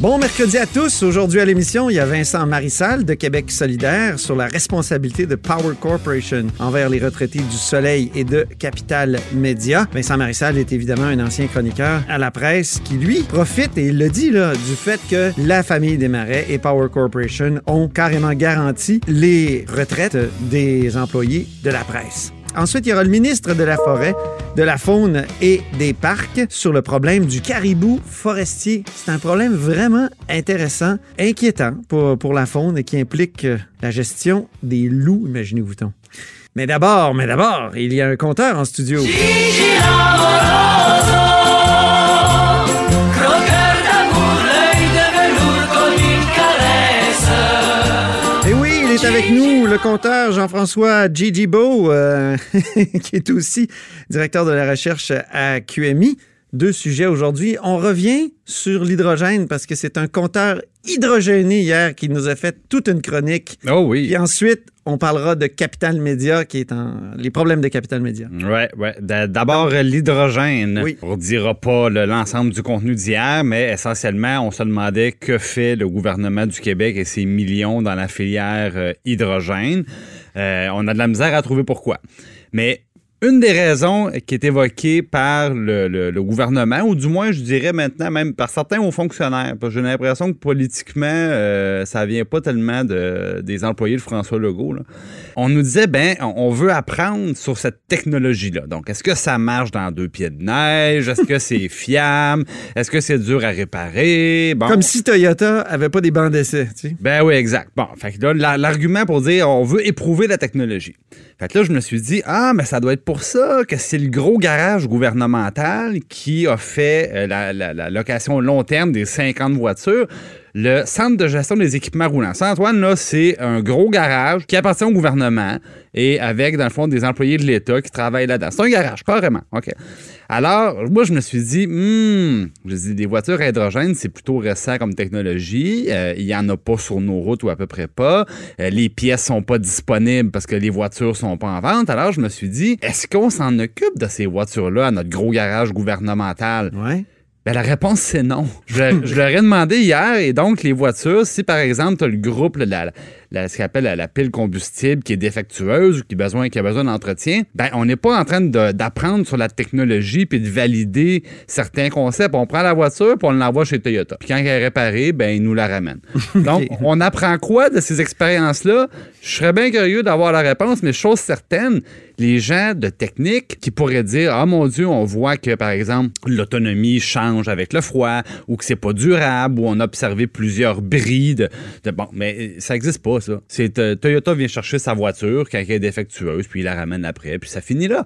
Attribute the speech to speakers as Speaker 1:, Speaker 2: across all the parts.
Speaker 1: Bon mercredi à tous. Aujourd'hui à l'émission, il y a Vincent Marissal de Québec solidaire sur la responsabilité de Power Corporation envers les retraités du Soleil et de Capital Média. Vincent Marissal est évidemment un ancien chroniqueur à la presse qui, lui, profite, et il le dit, là, du fait que la famille des Marais et Power Corporation ont carrément garanti les retraites des employés de la presse. Ensuite, il y aura le ministre de la Forêt, de la Faune et des Parcs sur le problème du caribou forestier. C'est un problème vraiment intéressant, inquiétant pour, pour la faune et qui implique euh, la gestion des loups, imaginez-vous donc. Mais d'abord, mais d'abord, il y a un compteur en studio. Avec nous, le compteur Jean-François Gigi Beau, euh, qui est aussi directeur de la recherche à QMI. Deux sujets aujourd'hui. On revient sur l'hydrogène parce que c'est un compteur hydrogéné hier qui nous a fait toute une chronique.
Speaker 2: Oh oui.
Speaker 1: Et ensuite, on parlera de Capital Média, qui est en... les problèmes de Capital Média.
Speaker 2: Ouais, ouais. D'abord, l'hydrogène.
Speaker 1: Oui.
Speaker 2: On ne dira pas le- l'ensemble du contenu d'hier, mais essentiellement, on se demandait que fait le gouvernement du Québec et ses millions dans la filière euh, hydrogène. Euh, on a de la misère à trouver pourquoi. Mais une des raisons qui est évoquée par le, le- le gouvernement, ou du moins, je dirais maintenant même par certains hauts fonctionnaires, parce que j'ai l'impression que politiquement, euh, ça vient pas tellement de, des employés de François Legault. là. On nous disait, ben, on veut apprendre sur cette technologie-là. Donc, est-ce que ça marche dans deux pieds de neige? Est-ce que c'est fiable? Est-ce que c'est dur à réparer? Bon.
Speaker 1: Comme si Toyota avait pas des bancs d'essai, tu sais.
Speaker 2: Ben oui, exact. Bon, fait que là, la- l'argument pour dire on veut éprouver la technologie. Fait que là, je me suis dit, ah, mais ça doit être pour ça que c'est le gros garage gouvernemental qui a fait euh, la, la- la location long terme des 50 voitures. Le centre de gestion des équipements roulants. Ça, Antoine, là, c'est un gros garage qui appartient au gouvernement et avec, dans le fond, des employés de l'État qui travaillent là-dedans. C'est un garage, carrément. OK. Alors, moi, je me suis dit, hmm, je dis, des voitures à hydrogène, c'est plutôt récent comme technologie. Euh, il n'y en a pas sur nos routes ou à peu près pas. Euh, les pièces sont pas disponibles parce que les voitures sont pas en vente. Alors, je me suis dit, est-ce qu'on s'en occupe de ces voitures-là à notre gros garage gouvernemental?
Speaker 1: Ouais.
Speaker 2: Ben, la réponse, c'est non. Je, je leur ai demandé hier, et donc, les voitures, si par exemple, tu as le groupe, là, la, la- ce qu'on appelle la, la pile combustible qui est défectueuse ou qui, besoin, qui a besoin d'entretien, ben, on n'est pas en train d'apprendre sur la technologie puis de valider certains concepts. On prend la voiture puis on l'envoie chez Toyota. Puis quand elle est réparée, ben, ils nous la ramènent. Donc, on apprend quoi de ces expériences-là? Je serais bien curieux d'avoir la réponse, mais chose certaine, les gens de technique qui pourraient dire Ah mon Dieu, on voit que, par exemple, l'autonomie change avec le froid ou que c'est pas durable ou on a observé plusieurs bris de. de- bon, mais ça n'existe pas, ça. C'est euh, Toyota vient chercher sa voiture quand elle est défectueuse, puis il la ramène après, puis ça finit là.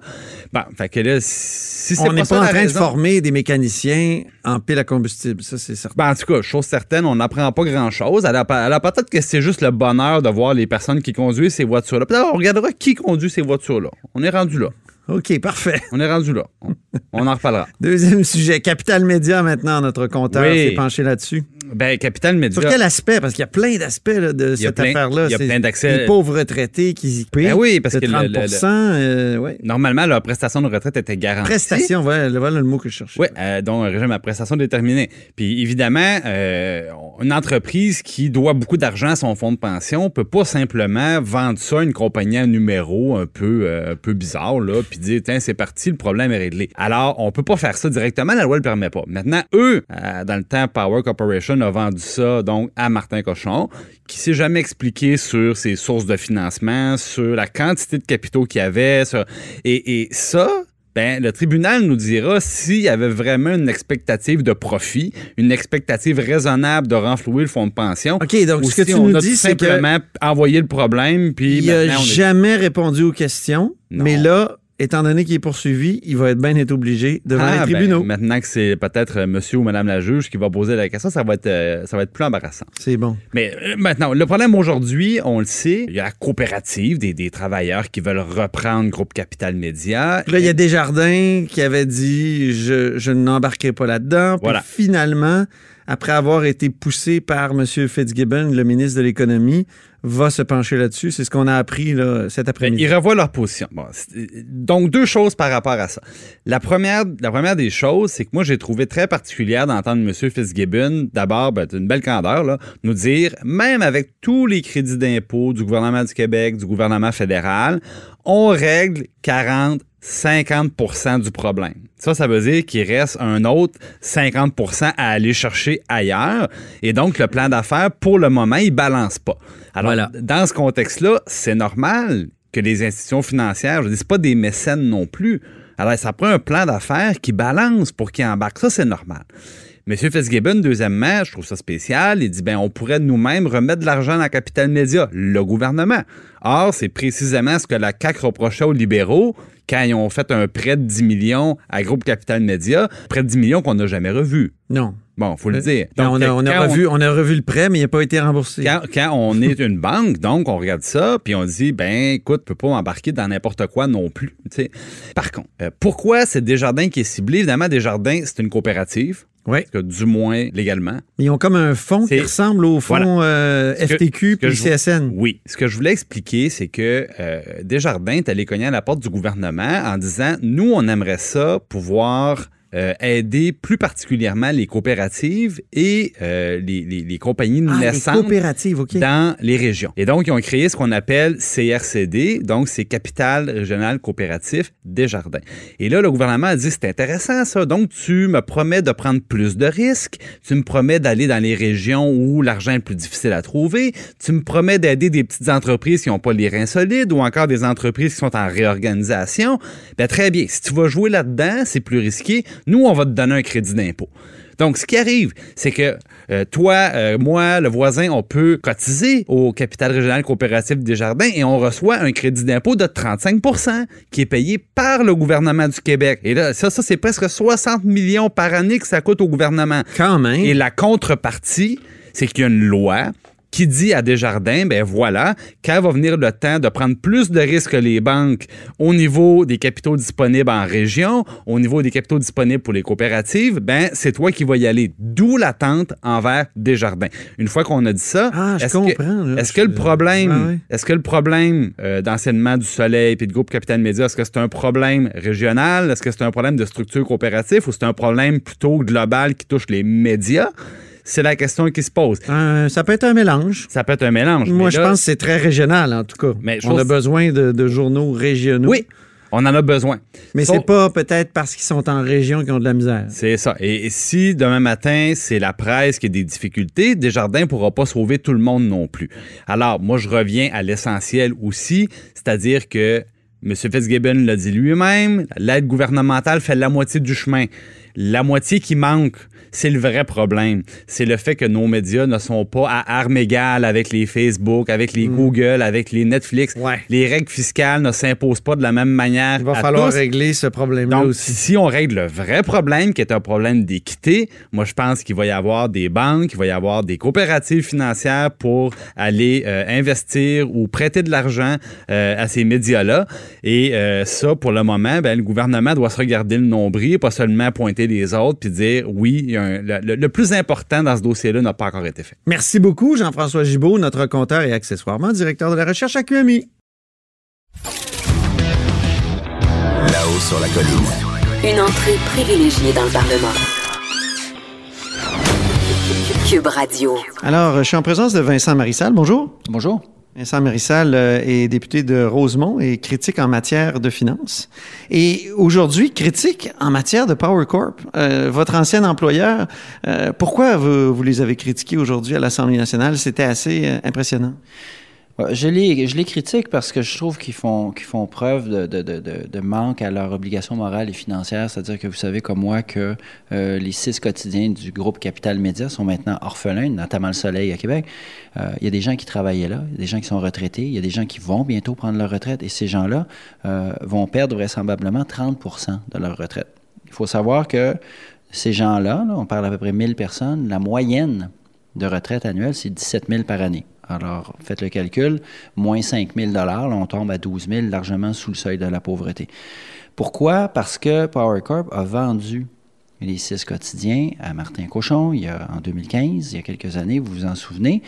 Speaker 2: Bon, fait que là, si c'est
Speaker 1: On n'est pas en train de former des mécaniciens en pile à combustible, ça c'est certain.
Speaker 2: ben, en tout cas, chose certaine, on n'apprend pas grand-chose. Alors, alors, peut-être que c'est juste le bonheur de voir les personnes qui conduisent ces voitures-là. Peut-être on regardera qui conduit ces voitures-là. On est rendu là.
Speaker 1: OK, parfait.
Speaker 2: On est rendu là. On, on en reparlera.
Speaker 1: Deuxième sujet, Capital Média maintenant, notre compteur
Speaker 2: Oui.
Speaker 1: s'est penché là-dessus.
Speaker 2: Ben, Capital Média.
Speaker 1: Sur quel aspect? Parce qu'il y a plein d'aspects de
Speaker 2: y
Speaker 1: cette
Speaker 2: plein-
Speaker 1: affaire-là.
Speaker 2: il y a plein d'accès-
Speaker 1: Les pauvres retraités qui payent
Speaker 2: Ben oui, parce
Speaker 1: de
Speaker 2: que le-
Speaker 1: 30
Speaker 2: le-
Speaker 1: euh, ouais.
Speaker 2: Normalement, leur prestation de retraite était garantie.
Speaker 1: Prestation, voilà, voilà le mot que je cherchais.
Speaker 2: Oui, euh, dont un régime à prestation déterminée. Puis évidemment, euh, une entreprise qui doit beaucoup d'argent à son fonds de pension peut pas simplement vendre ça à une compagnie à numéro un peu, euh, un peu bizarre, là, puis dire, tiens, c'est parti, le problème est réglé. Alors, on peut pas faire ça directement, la loi le permet pas. Maintenant, eux, euh, dans le temps, Power Corporation a vendu ça donc à Martin Cochon, qui s'est jamais expliqué sur ses sources de financement, sur la quantité de capitaux qu'il y avait, sur- et, et ça, ben, le tribunal nous dira s'il y avait vraiment une expectative de profit, une expectative raisonnable de renflouer le fonds de pension.
Speaker 1: OK, donc ce que
Speaker 2: si
Speaker 1: tu
Speaker 2: on
Speaker 1: nous dis, c'est que
Speaker 2: simplement envoyé le problème, puis
Speaker 1: il n'a
Speaker 2: est-
Speaker 1: jamais répondu aux questions,
Speaker 2: Non.
Speaker 1: mais là, étant donné qu'il est poursuivi, il va être bien être obligé devant
Speaker 2: Ah,
Speaker 1: les
Speaker 2: ben,
Speaker 1: tribunaux.
Speaker 2: maintenant que c'est peut-être euh, monsieur ou madame la juge qui va poser la question, ça va être, euh, ça va être plus embarrassant.
Speaker 1: C'est bon.
Speaker 2: Mais euh, maintenant, le problème aujourd'hui, on le sait, il y a la coopérative des, des travailleurs qui veulent reprendre Groupe Capital Média.
Speaker 1: Puis là, il y a Desjardins qui avait dit je, je n'embarquerai pas là-dedans. Puis
Speaker 2: Voilà.
Speaker 1: finalement, après avoir été poussé par M. Fitzgibbon, le ministre de l'Économie, va se pencher là-dessus. C'est ce qu'on a appris là, cet
Speaker 2: Ben,
Speaker 1: après-midi.
Speaker 2: ils revoient leur position. Bon, donc, deux choses par rapport à ça. La première, la première des choses, c'est que moi, j'ai trouvé très particulière d'entendre M. Fitzgibbon, d'abord, ben, une belle candeur, là, nous dire, même avec tous les crédits d'impôt du gouvernement du Québec, du gouvernement fédéral, on règle 40 50% du problème. Ça, ça veut dire qu'il reste un autre 50% à aller chercher ailleurs. Et donc, le plan d'affaires, pour le moment, il balance pas. Alors,
Speaker 1: Voilà.
Speaker 2: dans ce contexte-là, c'est normal que les institutions financières, je dis, c'est pas des mécènes non plus. Alors, ça prend un plan d'affaires qui balance pour qu'ils embarquent. Ça, c'est normal. Monsieur Fitzgibbon, deuxièmement, je trouve ça spécial, il dit, ben, on pourrait nous-mêmes remettre de l'argent dans Capital Média, le gouvernement. Or, c'est précisément ce que la CAQ reprochait aux libéraux quand ils ont fait un prêt de 10 millions à Groupe Capital Média, prêt de 10 millions qu'on n'a jamais revu.
Speaker 1: Non.
Speaker 2: Bon, faut le dire.
Speaker 1: Ben, on, a, on a
Speaker 2: quand
Speaker 1: revu, on a revu le prêt, mais il n'a pas été remboursé.
Speaker 2: quand, quand on est une banque, donc on regarde ça, puis on dit, ben écoute, tu peux pas embarquer dans n'importe quoi non plus. Par contre, euh, pourquoi c'est Desjardins qui est ciblé? Évidemment, Desjardins, c'est une coopérative,
Speaker 1: Oui.
Speaker 2: parce que du moins légalement.
Speaker 1: Ils ont comme un fonds qui ressemble au fonds euh, FTQ puis
Speaker 2: je-
Speaker 1: CSN.
Speaker 2: Oui. Ce que je voulais expliquer, c'est que euh, Desjardins est allé cogner à la porte du gouvernement en disant, nous, on aimerait ça pouvoir euh, aider plus particulièrement les coopératives et euh, les, les- les compagnies
Speaker 1: Ah,
Speaker 2: naissantes dans les régions. Et donc, ils ont créé ce qu'on appelle CRCD, donc c'est Capital Régional Coopératif Desjardins. Et là, le gouvernement a dit, c'est intéressant ça, donc tu me promets de prendre plus de risques, tu me promets d'aller dans les régions où l'argent est plus difficile à trouver, tu me promets d'aider des petites entreprises qui n'ont pas les reins solides ou encore des entreprises qui sont en réorganisation. Ben, très bien, si tu vas jouer là-dedans, c'est plus risqué, nous, on va te donner un crédit d'impôt. Donc, ce qui arrive, c'est que euh, toi, euh, moi, le voisin, on peut cotiser au capital régional coopératif des jardins et on reçoit un crédit d'impôt de 35% qui est payé par le gouvernement du Québec. Et là, ça, ça c'est presque 60 millions par année que ça coûte au gouvernement.
Speaker 1: Quand même.
Speaker 2: Et la contrepartie, c'est qu'il y a une loi qui dit à Desjardins, ben voilà, quand va venir le temps de prendre plus de risques que les banques au niveau des capitaux disponibles en région, au niveau des capitaux disponibles pour les coopératives, ben c'est toi qui vas y aller. D'où l'attente envers Desjardins. Une fois qu'on a dit ça,
Speaker 1: Ah,
Speaker 2: est-ce que, le problème,
Speaker 1: Ah
Speaker 2: est-ce que le problème euh, d'enseignement du Soleil puis de groupe Capital Média, est-ce que c'est un problème régional, est-ce que c'est un problème de structure coopérative ou c'est un problème plutôt global qui touche les médias? C'est la question qui se pose.
Speaker 1: Euh, ça peut être un mélange.
Speaker 2: Ça peut être un mélange.
Speaker 1: Moi, je pense que c'est très régional, en tout cas.
Speaker 2: Mais
Speaker 1: On a besoin de, de journaux régionaux.
Speaker 2: Oui, on en a besoin.
Speaker 1: Mais c'est pas peut-être parce qu'ils sont en région qu'ils ont de la misère.
Speaker 2: C'est ça. Et, et si demain matin, c'est la presse qui a des difficultés, Desjardins ne pourra pas sauver tout le monde non plus. Alors, moi, je reviens à l'essentiel aussi, c'est-à-dire que M. Fitzgibbon l'a dit lui-même, l'aide gouvernementale fait la moitié du chemin. La moitié qui manque, c'est le vrai problème. C'est le fait que nos médias ne sont pas à armes égales avec les Facebook, avec les Google, avec les Netflix.
Speaker 1: Hmm. Ouais.
Speaker 2: Les règles fiscales ne s'imposent pas de la même manière.
Speaker 1: Il va
Speaker 2: à
Speaker 1: falloir
Speaker 2: tous.
Speaker 1: régler ce problème-là aussi.
Speaker 2: si on règle le vrai problème, qui est un problème d'équité, moi, je pense qu'il va y avoir des banques, il va y avoir des coopératives financières pour aller euh, investir ou prêter de l'argent euh, à ces médias-là. Et euh, ça, pour le moment, ben, le gouvernement doit se regarder le nombril, pas seulement pointer les autres, puis dire, oui, il y a un- le, le- le plus important dans ce dossier-là n'a pas encore été fait.
Speaker 1: Merci beaucoup, Jean-François Gibault, notre compteur et accessoirement directeur de la recherche à QMI.
Speaker 3: Là-haut sur la colline.
Speaker 4: Une entrée privilégiée dans le Parlement. Cube Radio.
Speaker 1: Alors, je suis en présence de Vincent Marissal. Bonjour.
Speaker 5: Bonjour.
Speaker 1: Vincent Marissal euh, est député de Rosemont et critique en matière de finances. Et aujourd'hui, critique en matière de Power Corp. Euh, votre ancien employeur, euh, pourquoi vous, vous les avez critiqués aujourd'hui à l'Assemblée nationale? C'était assez euh, impressionnant.
Speaker 5: Je les, je les critique parce que je trouve qu'ils font, preuve de, manque à leurs obligations morales et financières. C'est-à-dire que vous savez comme moi que euh, les six quotidiens du groupe Capital Média sont maintenant orphelins, notamment Le Soleil à Québec. Euh, il y a des gens qui travaillaient là, il y a des gens qui sont retraités, il y a des gens qui vont bientôt prendre leur retraite et ces gens-là euh, vont perdre vraisemblablement 30% de leur retraite. Il faut savoir que ces gens-là, là, on parle à peu près 1000 personnes, la moyenne de retraite annuelle, c'est 17 000 par année. Alors, faites le calcul, moins 5 000 là, on tombe à 12 000, largement sous le seuil de la pauvreté. Pourquoi? Parce que Power Corp a vendu les six quotidiens à Martin Cochon il en 2015, il y a quelques années, vous vous en souvenez.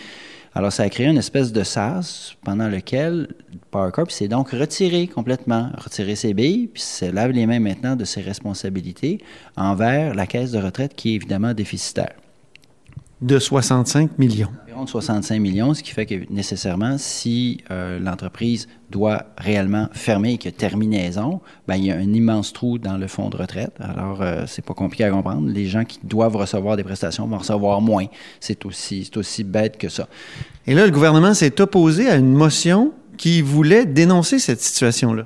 Speaker 5: Alors, ça a créé une espèce de sas pendant lequel Power Corp s'est donc retiré complètement, retiré ses billes, puis se lave les mains maintenant de ses responsabilités envers la caisse de retraite qui est évidemment déficitaire
Speaker 1: de 65 millions.
Speaker 5: Environ de 65 millions, ce qui fait que nécessairement, si euh, l'entreprise doit réellement fermer et qu'il y a terminaison, ben, il y a un immense trou dans le fonds de retraite. Alors, euh, c'est pas compliqué à comprendre. Les gens qui doivent recevoir des prestations vont recevoir moins. C'est aussi, c'est aussi bête que ça.
Speaker 1: Et là, le gouvernement s'est opposé à une motion qui voulait dénoncer cette situation-là.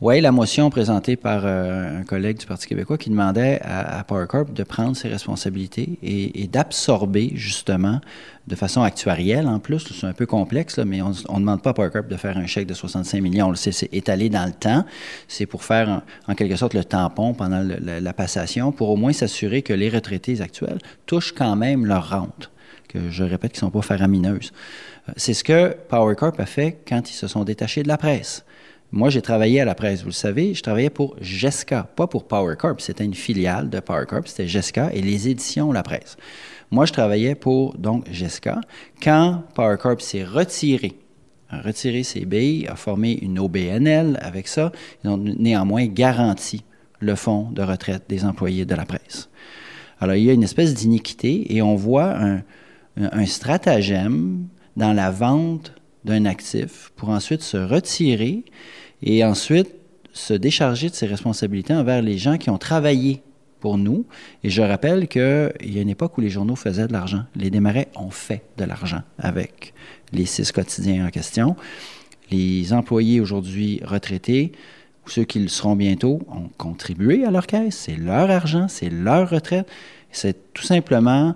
Speaker 5: Oui, la motion présentée par euh, un collègue du Parti québécois qui demandait à, Power Corp de prendre ses responsabilités et, d'absorber justement de façon actuarielle en plus, c'est un peu complexe, mais on ne demande pas à Power Corp de faire un chèque de 65 millions, on le sait, c'est étalé dans le temps, c'est pour faire en, quelque sorte le tampon pendant la, passation, pour au moins s'assurer que les retraités actuels touchent quand même leur rente, que je répète qu'ils ne sont pas faramineuses. C'est ce que Power Corp a fait quand ils se sont détachés de la presse. Moi, j'ai travaillé à la presse, vous le savez, je travaillais pour GESCA, pas pour Power Corp. C'était une filiale de Power Corp, c'était GESCA et les éditions La Presse. Moi, je travaillais pour donc GESCA. Quand Power Corp s'est retiré, a retiré ses billes, a formé une OBNL avec ça, ils ont néanmoins garanti le fonds de retraite des employés de la presse. Alors, il y a une espèce d'iniquité et on voit un stratagème dans la vente d'un actif pour ensuite se retirer et ensuite se décharger de ses responsabilités envers les gens qui ont travaillé pour nous. Et je rappelle qu'il y a une époque où les journaux faisaient de l'argent. Les démarrais ont fait de l'argent avec les six quotidiens en question. Les employés aujourd'hui retraités, ou ceux qui le seront bientôt, ont contribué à leur caisse. C'est leur argent, c'est leur retraite. C'est tout simplement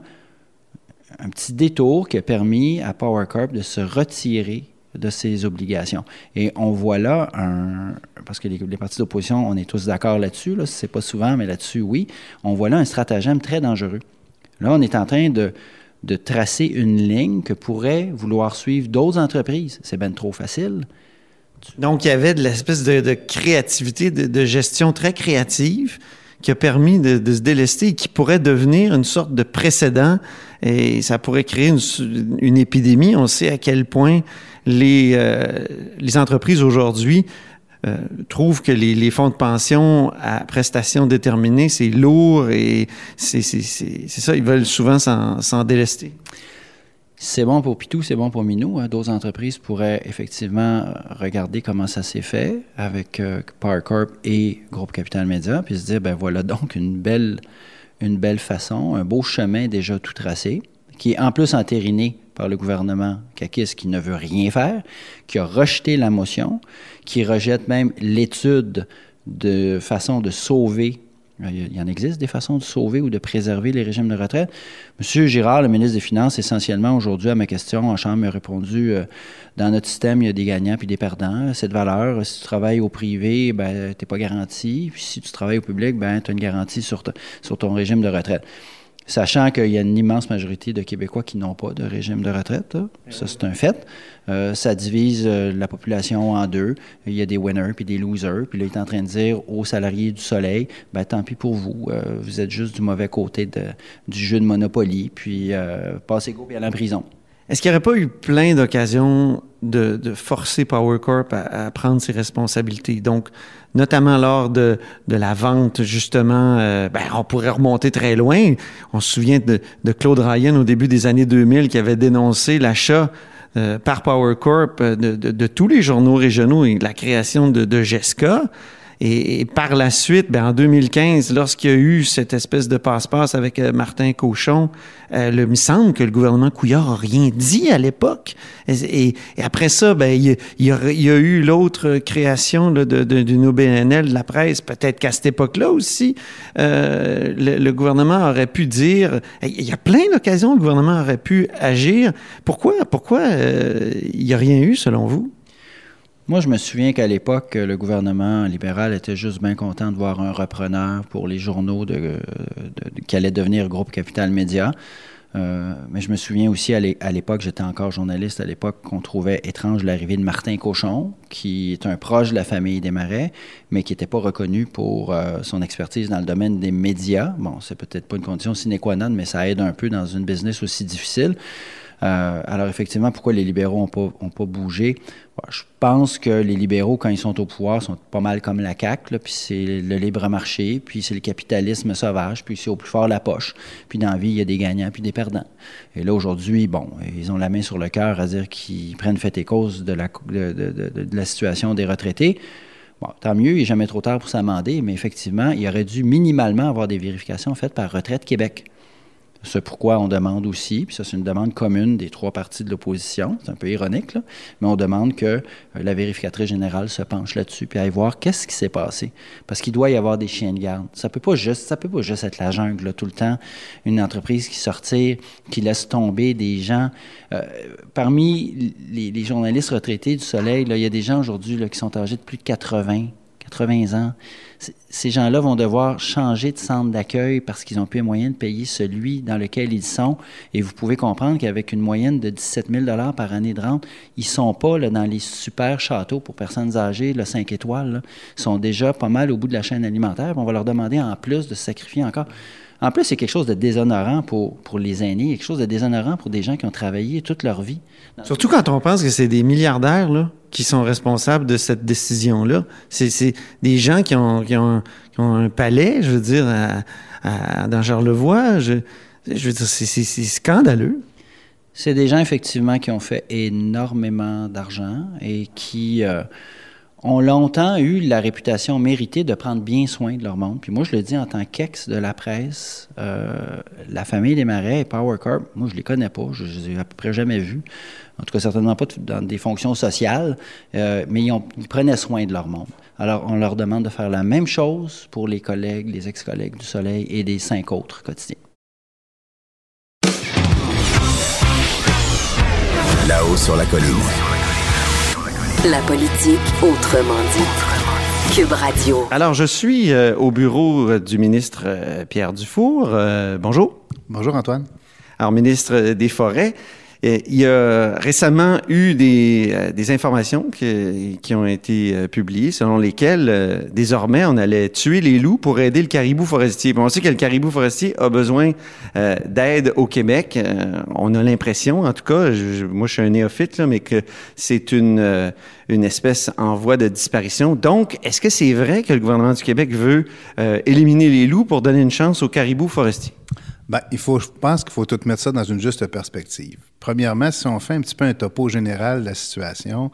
Speaker 5: un petit détour qui a permis à Power Corp de se retirer de ses obligations. Et on voit là un, parce que les, partis d'opposition, on est tous d'accord là-dessus, là, c'est pas souvent, mais là-dessus, oui, on voit là un stratagème très dangereux. Là, on est en train de, de tracer une ligne que pourraient vouloir suivre d'autres entreprises. C'est bien trop facile.
Speaker 1: Donc, il y avait de l'espèce de, créativité, de, gestion très créative qui a permis de, de, se délester et qui pourrait devenir une sorte de précédent et ça pourrait créer une, une épidémie. On sait à quel point les, euh, les entreprises aujourd'hui euh, trouvent que les, les, fonds de pension à prestations déterminées, c'est lourd et c'est ça, ils veulent souvent s'en délester.
Speaker 5: C'est bon pour Pitou, c'est bon pour Minou. Hein. D'autres entreprises pourraient effectivement regarder comment ça s'est fait avec euh, Corp et Groupe Capital Média, puis se dire, ben voilà donc une belle, une belle façon, un beau chemin déjà tout tracé, qui est en plus entériné par le gouvernement Kakis qui ne veut rien faire, qui a rejeté la motion, qui rejette même l'étude de façon de sauver il y en existe des façons de sauver ou de préserver les régimes de retraite. Monsieur Girard, le ministre des Finances, essentiellement aujourd'hui à ma question en Chambre, m'a répondu euh, dans notre système, il y a des gagnants puis des perdants. Cette valeur, si tu travailles au privé, ben, tu n'es pas garanti. Puis si tu travailles au public, ben, tu as une garantie sur, sur ton régime de retraite sachant qu'il y a une immense majorité de Québécois qui n'ont pas de régime de retraite. Ça, c'est un fait. Euh, ça divise euh, la population en deux. Il y a des winners puis des losers. Puis là, il est en train de dire aux salariés du Soleil, ben tant pis pour vous. Euh, vous êtes juste du mauvais côté de, du jeu de Monopoly. Puis passez go puis allez en prison.
Speaker 1: Est-ce qu'il n'y aurait pas eu plein d'occasions de, de, forcer Power Corp à, à, prendre ses responsabilités? Donc, notamment lors de, de la vente, justement, euh, ben, on pourrait remonter très loin. On se souvient de, de, Claude Ryan au début des années 2000 qui avait dénoncé l'achat euh, par Power Corp euh, de, tous les journaux régionaux et la création de, GESCA. Et, par la suite, ben, en 2015, lorsqu'il y a eu cette espèce de passe-passe avec euh, Martin Cochon, euh, il me semble que le gouvernement Couillard n'a rien dit à l'époque. Et, après ça, ben, il, y a, eu l'autre création là, d'une OBNL de la presse. Peut-être qu'à cette époque-là aussi, euh, le, gouvernement aurait pu dire... Il y a plein d'occasions où le gouvernement aurait pu agir. Pourquoi, pourquoi il n'y a rien eu, selon vous?
Speaker 5: Moi, je me souviens qu'à l'époque, le gouvernement libéral était juste bien content de voir un repreneur pour les journaux qui allait devenir Groupe Capital Média. Euh, mais je me souviens aussi à l'époque, j'étais encore journaliste à l'époque, qu'on trouvait étrange l'arrivée de Martin Cochon, qui est un proche de la famille des Marais, mais qui n'était pas reconnu pour euh, son expertise dans le domaine des médias. Bon, c'est peut-être pas une condition sine qua non, mais ça aide un peu dans une business aussi difficile. Euh, alors effectivement, pourquoi les libéraux n'ont pas, ont pas bougé? Je pense que les libéraux, quand ils sont au pouvoir, sont pas mal comme la CAQ, puis c'est le libre marché, puis c'est le capitalisme sauvage, puis c'est au plus fort la poche. Puis dans la vie, il y a des gagnants puis des perdants. Et là, aujourd'hui, bon, ils ont la main sur le cœur à dire qu'ils prennent fait et cause de la, de, la situation des retraités. Bon, tant mieux, il n'est jamais trop tard pour s'amender, mais effectivement, il aurait dû minimalement avoir des vérifications faites par Retraite Québec. C'est pourquoi on demande aussi, puis ça c'est une demande commune des trois partis de l'opposition, c'est un peu ironique, là, mais on demande que euh, la vérificatrice générale se penche là-dessus, puis aille voir qu'est-ce qui s'est passé. Parce qu'il doit y avoir des chiens de garde. Ça peut pas juste, ça peut pas juste être la jungle tout le temps. Une entreprise qui sortit, qui laisse tomber des gens. Euh, parmi les, journalistes retraités du Soleil, il y a des gens aujourd'hui qui sont âgés de plus de 80, 80 ans ces gens-là vont devoir changer de centre d'accueil parce qu'ils n'ont plus les moyens de payer celui dans lequel ils sont. Et vous pouvez comprendre qu'avec une moyenne de 17 000 par année de rente, ils ne sont pas là, dans les super châteaux pour personnes âgées, le 5 étoiles. Ils sont déjà pas mal au bout de la chaîne alimentaire. On va leur demander en plus de sacrifier encore. En plus, c'est quelque chose de déshonorant pour, pour les aînés, quelque chose de déshonorant pour des gens qui ont travaillé toute leur vie.
Speaker 1: Surtout quand on pense que c'est des milliardaires là, qui sont responsables de cette décision-là. C'est des gens qui ont, qui, ont, un palais, je veux dire, à, dans Charlevoix. Je, je veux dire, c'est scandaleux.
Speaker 5: C'est des gens, effectivement, qui ont fait énormément d'argent et qui... Euh, ont longtemps eu la réputation méritée de prendre bien soin de leur monde. Puis moi, je le dis en tant qu'ex de la presse, euh, la famille des Marais et Power Corp, moi, je les connais pas, je, les ai à peu près jamais vus. En tout cas, certainement pas dans des fonctions sociales, euh, mais ils, ils, prenaient soin de leur monde. Alors, on leur demande de faire la même chose pour les collègues, les ex-collègues du Soleil et des cinq autres quotidiens.
Speaker 3: Là-haut sur la colline.
Speaker 4: La politique autrement dit. Cube Radio.
Speaker 1: Alors, je suis euh, au bureau euh, du ministre euh, Pierre Dufour. bonjour.
Speaker 6: Bonjour, Antoine.
Speaker 1: Alors, ministre des Forêts. Il y a récemment eu des, euh, informations qui, ont été euh, publiées selon lesquelles euh, désormais on allait tuer les loups pour aider le caribou forestier. on sait que le caribou forestier a besoin d'aide au Québec. on a l'impression, en tout cas, moi je suis un néophyte, mais que c'est une, une espèce en voie de disparition. Donc, est-ce que c'est vrai que le gouvernement du Québec veut éliminer les loups pour donner une chance au caribou forestier?
Speaker 6: Bien, il faut, je pense qu'il faut tout mettre ça dans une juste perspective. Premièrement, si on fait un petit peu un topo général de la situation,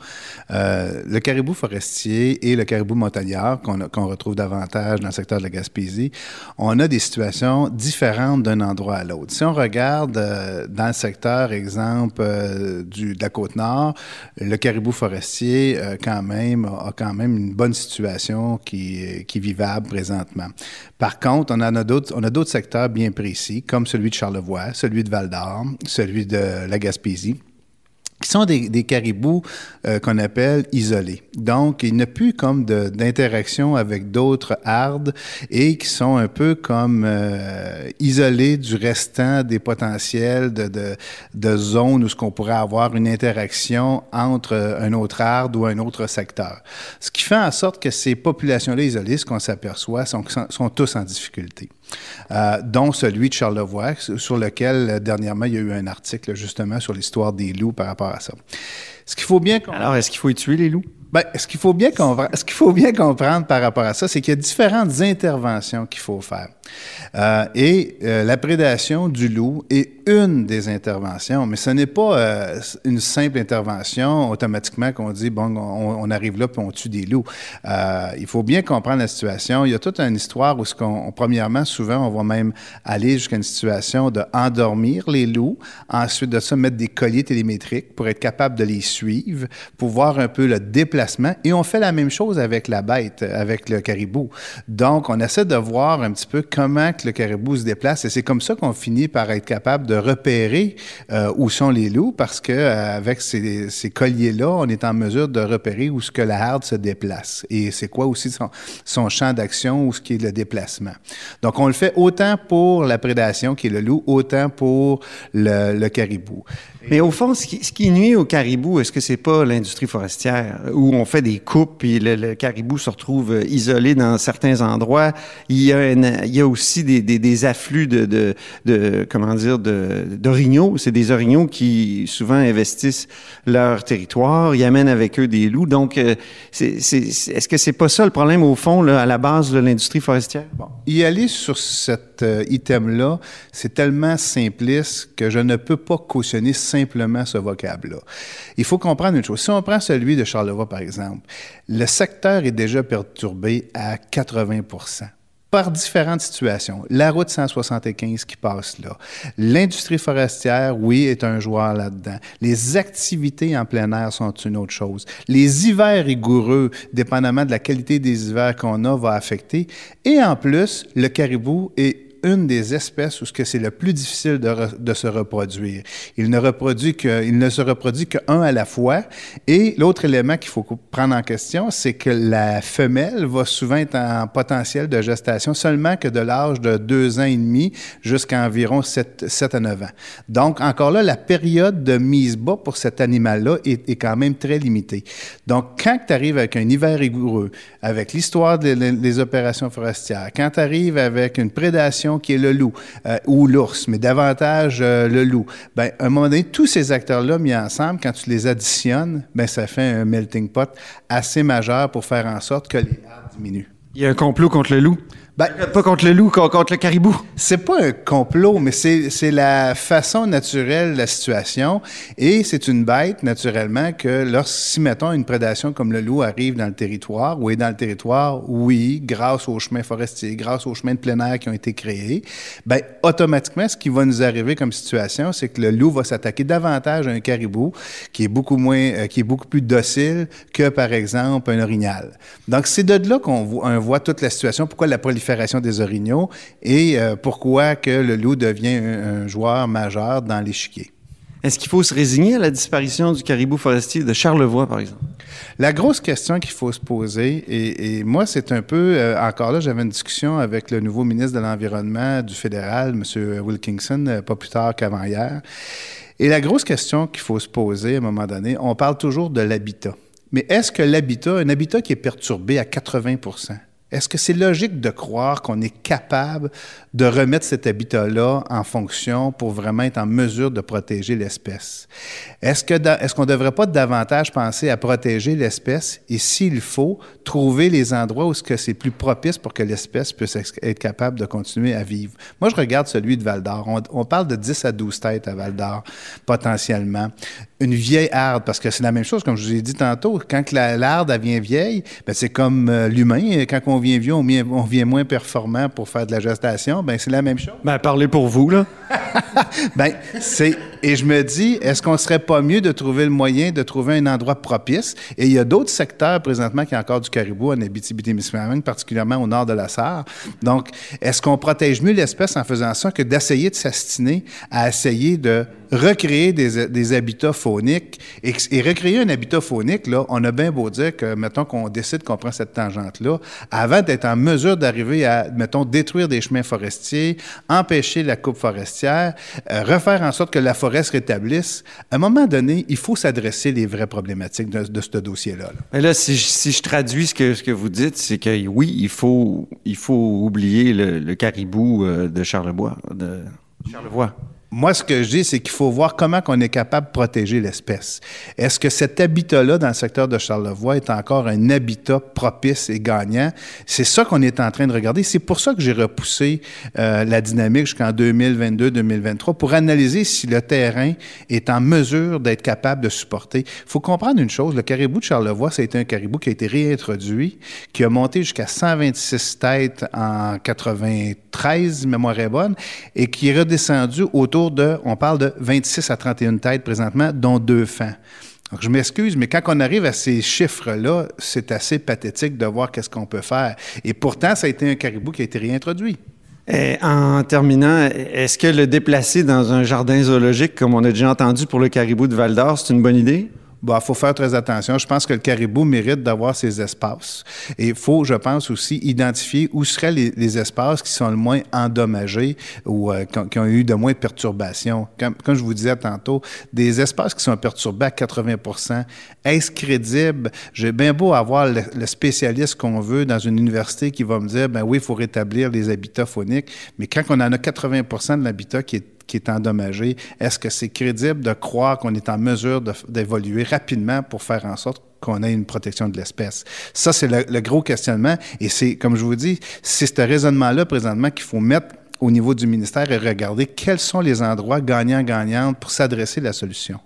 Speaker 6: euh, le caribou forestier et le caribou montagnard, qu'on retrouve davantage dans le secteur de la Gaspésie, on a des situations différentes d'un endroit à l'autre. Si on regarde euh, dans le secteur, exemple, euh, du, de la Côte-Nord, le caribou forestier, quand même, a quand même une bonne situation qui, qui est vivable présentement. Par contre, on, en a d'autres secteurs bien précis, comme celui de Charlevoix, celui de Val-d'Or, celui de la Gaspésie qui sont des, caribous euh, qu'on appelle isolés. Donc, il n'y a plus comme d'interaction avec d'autres hardes et qui sont un peu comme euh, isolés du restant des potentiels de, zones où ce qu'on pourrait avoir une interaction entre un autre arde ou un autre secteur. Ce qui fait en sorte que ces populations-là isolées, ce qu'on s'aperçoit, sont tous en difficulté. Euh, dont celui de Charlevoix, sur lequel euh, dernièrement il y a eu un article justement sur l'histoire des loups par rapport à ça.
Speaker 1: Ce qu'il faut bien. Alors, est-ce qu'il faut y tuer les loups?
Speaker 6: Ben, ce qu'il faut bien comprendre, ce qu'il faut bien comprendre par rapport à ça, c'est qu'il y a différentes interventions qu'il faut faire. Euh, et euh, la prédation du loup est une des interventions, mais ce n'est pas euh, une simple intervention automatiquement qu'on dit bon, on, arrive là puis on tue des loups. Il faut bien comprendre la situation. Il y a toute une histoire où, ce qu'on, premièrement, souvent, on va même aller jusqu'à une situation de endormir les loups, ensuite de ça mettre des colliers télémétriques pour être capable de les suivre, pour voir un peu le Et on fait la même chose avec la bête, avec le caribou. Donc, on essaie de voir un petit peu comment que le caribou se déplace. Et c'est comme ça qu'on finit par être capable de repérer euh, où sont les loups, parce que euh, avec ces, colliers-là, on est en mesure de repérer où ce que la harde se déplace. Et c'est quoi aussi son, champ d'action ou ce qui est le déplacement. Donc, on le fait autant pour la prédation, qui est le loup, autant pour le, le caribou.
Speaker 1: Mais au fond, ce qui, ce qui nuit au caribou, est-ce que c'est pas l'industrie forestière où on fait des coupes et le, caribou se retrouve euh, isolé dans certains endroits? Il y a, aussi des, afflux de, comment dire, d'orignaux. C'est des orignaux qui souvent investissent leur territoire, ils amènent avec eux des loups. Donc, euh, c'est, c'est, est-ce que c'est pas ça le problème au fond, à la base de l'industrie forestière?
Speaker 6: Bon. Y aller sur cet euh, item-là, c'est tellement simpliste que je ne peux pas cautionner simplement ce vocable-là. Il faut comprendre une chose. Si on prend celui de Charlevoix, par exemple, le secteur est déjà perturbé à 80% par différentes situations. La route 175 qui passe là. L'industrie forestière, oui, est un joueur là-dedans. Les activités en plein air sont une autre chose. Les hivers rigoureux, dépendamment de la qualité des hivers qu'on a, va affecter. Et en plus, le caribou est une des espèces où c'est le plus difficile de, se reproduire. Il ne reproduit que, ne se reproduit qu'un à la fois. Et l'autre élément qu'il faut prendre en question, c'est que la femelle va souvent être en potentiel de gestation seulement que de l'âge de deux ans et demi jusqu'à environ 7, 7 à 9 ans. Donc, encore là, la période de mise bas pour cet animal-là est, quand même très limitée. Donc, quand tu arrives avec un hiver rigoureux, avec l'histoire des opérations forestières, quand tu arrives avec une prédation qui est le loup euh, ou l'ours, mais davantage euh, le loup. Ben, à un moment donné, tous ces acteurs-là mis ensemble, quand tu les additionnes, ben, ça fait un melting pot assez majeur pour faire en sorte que les diminuent.
Speaker 1: Il y a un complot contre le loup? Ben, pas contre le loup, contre le caribou.
Speaker 6: C'est pas un complot, mais c'est la façon naturelle de la situation. Et c'est une bête, naturellement, que lorsque, mettons, une prédation comme le loup arrive dans le territoire, ou est dans le territoire, oui, grâce aux chemins forestiers, grâce aux chemins de plein air qui ont été créés, ben, automatiquement, ce qui va nous arriver comme situation, c'est que le loup va s'attaquer davantage à un caribou qui est beaucoup moins, euh, qui est beaucoup plus docile que, par exemple, un orignal. Donc, c'est de là qu'on voit, voit toute la situation. Pourquoi la prolifération des orignaux et euh, pourquoi que le loup devient un, un joueur majeur dans l'échiquier.
Speaker 1: Est-ce qu'il faut se résigner à la disparition du caribou forestier de Charlevoix, par exemple?
Speaker 6: La grosse question qu'il faut se poser, et, et moi, c'est un peu, euh, encore là, j'avais une discussion avec le nouveau ministre de l'Environnement du fédéral, M. Wilkinson, euh, pas plus tard qu'avant hier. Et la grosse question qu'il faut se poser à un moment donné, on parle toujours de l'habitat. Mais est-ce que l'habitat, un habitat qui est perturbé à 80 est-ce que c'est logique de croire qu'on est capable de remettre cet habitat-là en fonction pour vraiment être en mesure de protéger l'espèce? Est-ce qu'on ne devrait pas davantage penser à protéger l'espèce et s'il faut trouver les endroits où c'est plus propice pour que l'espèce puisse être capable de continuer à vivre? Moi, je regarde celui de Val d'Or. On, parle de 10 à 12 têtes à Val d'Or potentiellement. Une vieille harde, parce que c'est la même chose, comme je vous ai dit tantôt. Quand la l'arde devient vieille, ben c'est comme euh, l'humain. Quand on vient vieux, on vient, on vient, moins performant pour faire de la gestation. Ben c'est la même chose.
Speaker 1: Ben parlez pour vous là.
Speaker 6: ben c'est et je me dis, est-ce qu'on serait pas mieux de trouver le moyen de trouver un endroit propice? Et il y a d'autres secteurs présentement qui ont encore du caribou en Abitibi-Témiscamingue, particulièrement au nord de la Sarre. Donc, est-ce qu'on protège mieux l'espèce en faisant ça que d'essayer de s'astiner à essayer de recréer des, habitats fauniques? Et, et, recréer un habitat faunique, là, on a bien beau dire que, mettons qu'on décide qu'on prend cette tangente-là, avant d'être en mesure d'arriver à, mettons, détruire des chemins forestiers, empêcher la coupe forestière, euh, refaire en sorte que la forêt se rétablisse, à un moment donné, il faut s'adresser les vraies problématiques de, ce dossier-là. Là.
Speaker 1: Là, si je, traduis ce que, vous dites, c'est que oui, il faut, oublier le, le caribou euh, de Charlevoix, de Charlevoix.
Speaker 6: Moi, ce que je dis, c'est qu'il faut voir comment on est capable de protéger l'espèce. Est-ce que cet habitat-là dans le secteur de Charlevoix est encore un habitat propice et gagnant? C'est ça qu'on est en train de regarder. C'est pour ça que j'ai repoussé euh, la dynamique jusqu'en 2022-2023 pour analyser si le terrain est en mesure d'être capable de supporter. Il faut comprendre une chose, le caribou de Charlevoix, été un caribou qui a été réintroduit, qui a monté jusqu'à 126 têtes en 93, mémoire est bonne, et qui est redescendu autour de, on parle de 26 à 31 têtes présentement, dont deux fans. Je m'excuse, mais quand on arrive à ces chiffres-là, c'est assez pathétique de voir qu'est-ce qu'on peut faire. Et pourtant, ça a été un caribou qui a été réintroduit.
Speaker 1: Et en terminant, est-ce que le déplacer dans un jardin zoologique, comme on a déjà entendu pour le caribou de Val d'Or, c'est une bonne idée?
Speaker 6: Il bah, faut faire très attention. Je pense que le caribou mérite d'avoir ses espaces. Et il faut, je pense, aussi identifier où seraient les, espaces qui sont le moins endommagés ou euh, qui, ont, eu de moins de perturbations. Comme, je vous disais tantôt, des espaces qui sont perturbés à 80 est-ce crédible? J'ai bien beau avoir le, le spécialiste qu'on veut dans une université qui va me dire, ben oui, il faut rétablir les habitats phoniques, mais quand on en a 80% de l'habitat qui est qui est endommagé. Est-ce que c'est crédible de croire qu'on est en mesure d'évoluer rapidement pour faire en sorte qu'on ait une protection de l'espèce? Ça, c'est le, gros questionnement. Et c'est, comme je vous dis, c'est ce raisonnement-là présentement qu'il faut mettre au niveau du ministère et regarder quels sont les endroits gagnants-gagnants pour s'adresser à la solution.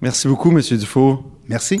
Speaker 1: Merci beaucoup, M. Dufour.
Speaker 6: Merci.